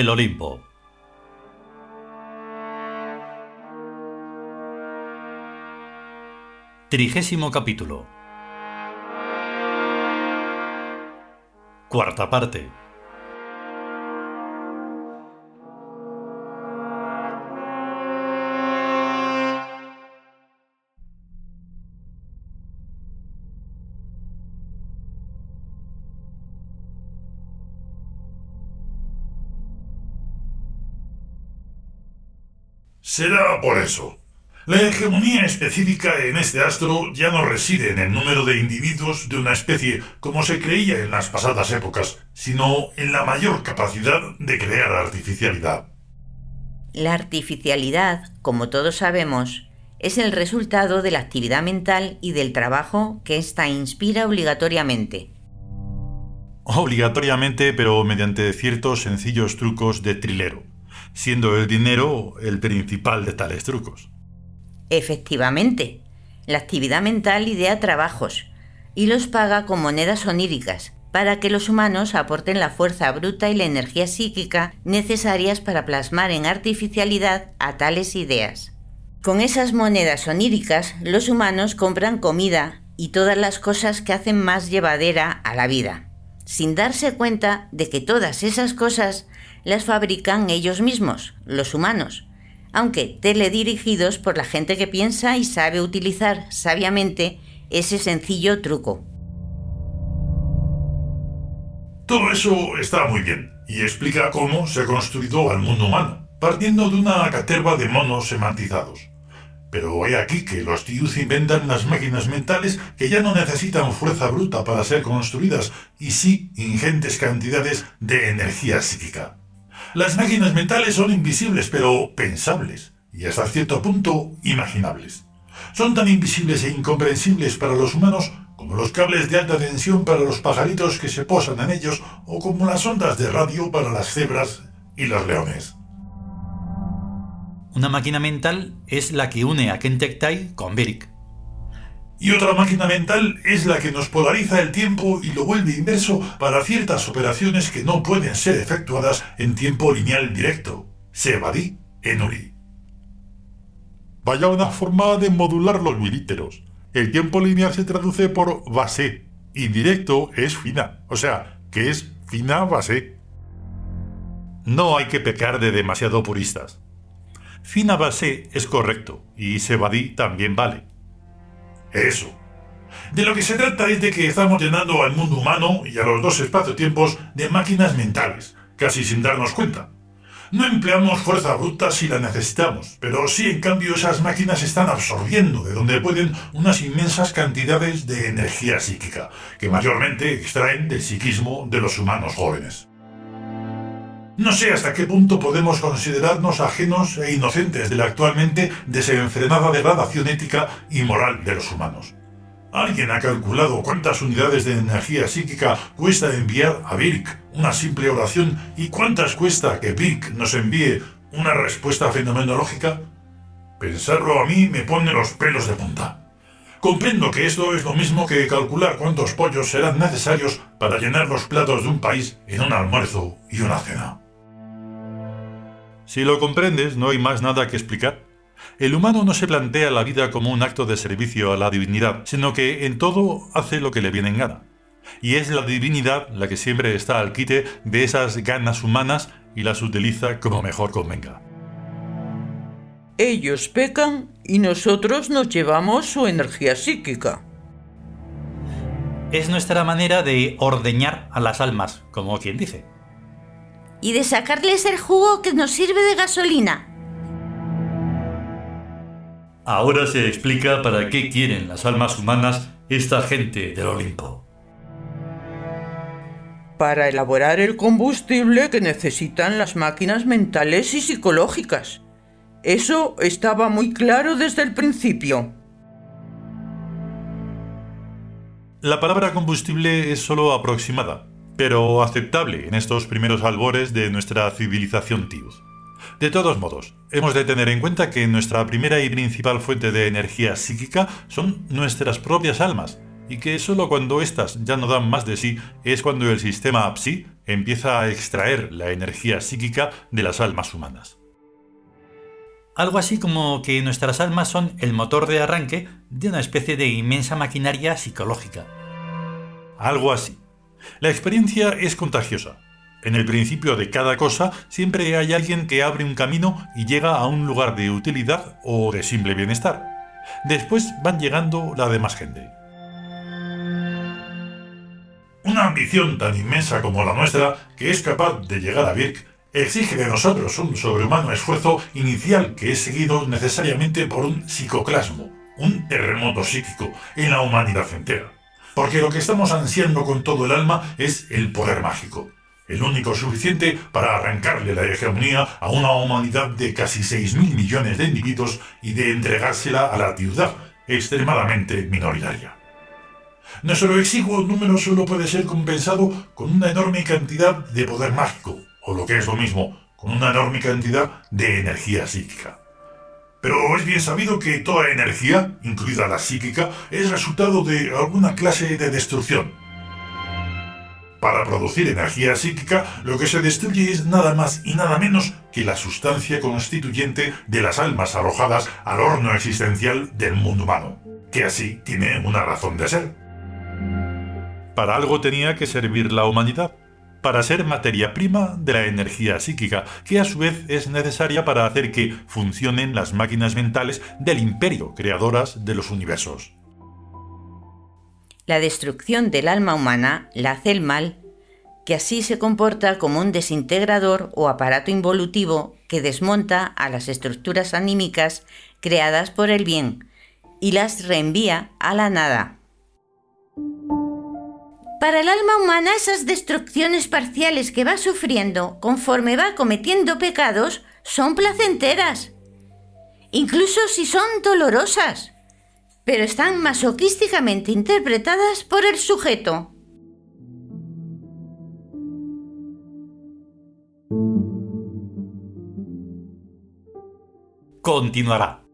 el Olimpo. Trigésimo capítulo. Cuarta parte. Será por eso. La hegemonía específica en este astro ya no reside en el número de individuos de una especie como se creía en las pasadas épocas, sino en la mayor capacidad de crear artificialidad. La artificialidad, como todos sabemos, es el resultado de la actividad mental y del trabajo que ésta inspira obligatoriamente. Obligatoriamente, pero mediante ciertos sencillos trucos de trilero, siendo el dinero el principal de tales trucos. Efectivamente, la actividad mental idea trabajos y los paga con monedas oníricas para que los humanos aporten la fuerza bruta y la energía psíquica necesarias para plasmar en artificialidad a tales ideas. Con esas monedas oníricas, los humanos compran comida y todas las cosas que hacen más llevadera a la vida, sin darse cuenta de que todas esas cosas las fabrican ellos mismos, los humanos, aunque teledirigidos por la gente que piensa y sabe utilizar sabiamente ese sencillo truco. Todo eso está muy bien y explica cómo se construyó al mundo humano, partiendo de una caterva de monos semantizados. Pero he aquí que los tíos inventan las máquinas mentales que ya no necesitan fuerza bruta para ser construidas, y sí ingentes cantidades de energía psíquica. Las máquinas mentales son invisibles, pero pensables, y hasta cierto punto imaginables. Son tan invisibles e incomprensibles para los humanos como los cables de alta tensión para los pajaritos que se posan en ellos o como las ondas de radio para las cebras y los leones. Una máquina mental es la que une a Kentektai con Beric. Y otra máquina mental es la que nos polariza el tiempo y lo vuelve inverso para ciertas operaciones que no pueden ser efectuadas en tiempo lineal directo. Sebadi Enuri. Vaya una forma de modular los milíteros. El tiempo lineal se traduce por base y directo es fina, o sea, que es fina base. No hay que pecar de demasiado puristas. Fina base es correcto y Sebadi también vale. Eso. De lo que se trata es de que estamos llenando al mundo humano y a los dos espacio-tiempos de máquinas mentales, casi sin darnos cuenta. No empleamos fuerza bruta si la necesitamos, pero sí en cambio esas máquinas están absorbiendo de donde pueden unas inmensas cantidades de energía psíquica, que mayormente extraen del psiquismo de los humanos jóvenes. No sé hasta qué punto podemos considerarnos ajenos e inocentes de la actualmente desenfrenada degradación ética y moral de los humanos. ¿Alguien ha calculado cuántas unidades de energía psíquica cuesta enviar a Birk una simple oración y cuántas cuesta que Birk nos envíe una respuesta fenomenológica? Pensarlo a mí me pone los pelos de punta. Comprendo que esto es lo mismo que calcular cuántos pollos serán necesarios para llenar los platos de un país en un almuerzo y una cena. Si lo comprendes, no hay más nada que explicar. El humano no se plantea la vida como un acto de servicio a la divinidad, sino que en todo hace lo que le viene en gana. Y es la divinidad la que siempre está al quite de esas ganas humanas y las utiliza como mejor convenga. Ellos pecan y nosotros nos llevamos su energía psíquica. Es nuestra manera de ordeñar a las almas, como quien dice y de sacarles el jugo que nos sirve de gasolina. Ahora se explica para qué quieren las almas humanas esta gente del Olimpo. Para elaborar el combustible que necesitan las máquinas mentales y psicológicas. Eso estaba muy claro desde el principio. La palabra combustible es solo aproximada, pero aceptable en estos primeros albores de nuestra civilización Tius. De todos modos, hemos de tener en cuenta que nuestra primera y principal fuente de energía psíquica son nuestras propias almas, y que solo cuando éstas ya no dan más de sí es cuando el sistema PSI empieza a extraer la energía psíquica de las almas humanas. Algo así como que nuestras almas son el motor de arranque de una especie de inmensa maquinaria psicológica. Algo así. La experiencia es contagiosa. En el principio de cada cosa siempre hay alguien que abre un camino y llega a un lugar de utilidad o de simple bienestar. Después van llegando la demás gente. Una ambición tan inmensa como la nuestra, que es capaz de llegar a Birk, exige de nosotros un sobrehumano esfuerzo inicial que es seguido necesariamente por un psicoclasmo, un terremoto psíquico en la humanidad entera. Porque lo que estamos ansiando con todo el alma es el poder mágico, el único suficiente para arrancarle la hegemonía a una humanidad de casi 6.000 millones de individuos y de entregársela a la ciudad, extremadamente minoritaria. Nuestro exiguo número solo puede ser compensado con una enorme cantidad de poder mágico, o lo que es lo mismo, con una enorme cantidad de energía psíquica. Pero es bien sabido que toda energía, incluida la psíquica, es resultado de alguna clase de destrucción. Para producir energía psíquica, lo que se destruye es nada más y nada menos que la sustancia constituyente de las almas arrojadas al horno existencial del mundo humano, que así tiene una razón de ser. Para algo tenía que servir la humanidad, para ser materia prima de la energía psíquica, que a su vez es necesaria para hacer que funcionen las máquinas mentales del imperio creadoras de los universos. La destrucción del alma humana la hace el mal, que así se comporta como un desintegrador o aparato involutivo que desmonta a las estructuras anímicas creadas por el bien y las reenvía a la nada. Para el alma humana esas destrucciones parciales que va sufriendo conforme va cometiendo pecados son placenteras, incluso si son dolorosas, pero están masoquísticamente interpretadas por el sujeto. Continuará.